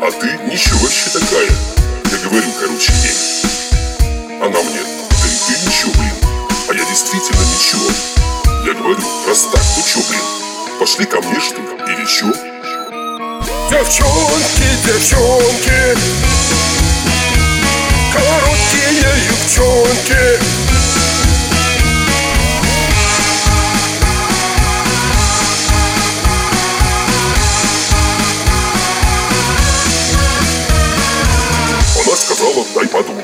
А ты ничего вообще такая. Я говорю, короче, ей. Она мне, да и ты ничего, блин. А я действительно ничего Я говорю, раз так, то чё, блин? Пошли ко мне, что ли, или чё? Девчонки, девчонки Короткие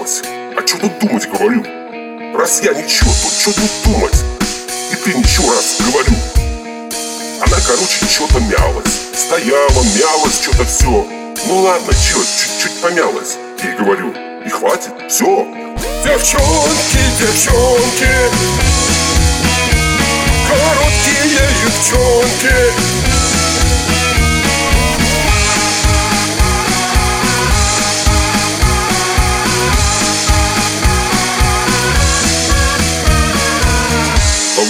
подумать А что тут думать, говорю? Раз я ничего, то что тут думать? И ты ничего раз, говорю. Она, короче, что-то мялась. Стояла, мялась, что-то все Ну ладно, чё, чуть-чуть помялась. Ей говорю, и хватит, все Девчонки, девчонки Короткие юбчонки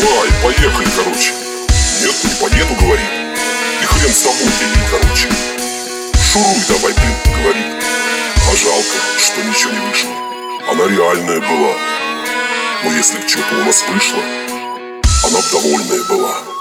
Давай, поехали, короче. Нет, не поеду, говорит И хрен с тобой, Денин, короче. Шуруй давай, блин, говорит А жалко, что ничего не вышло. Она реальная была. Но если б что-то у нас вышло Она довольная была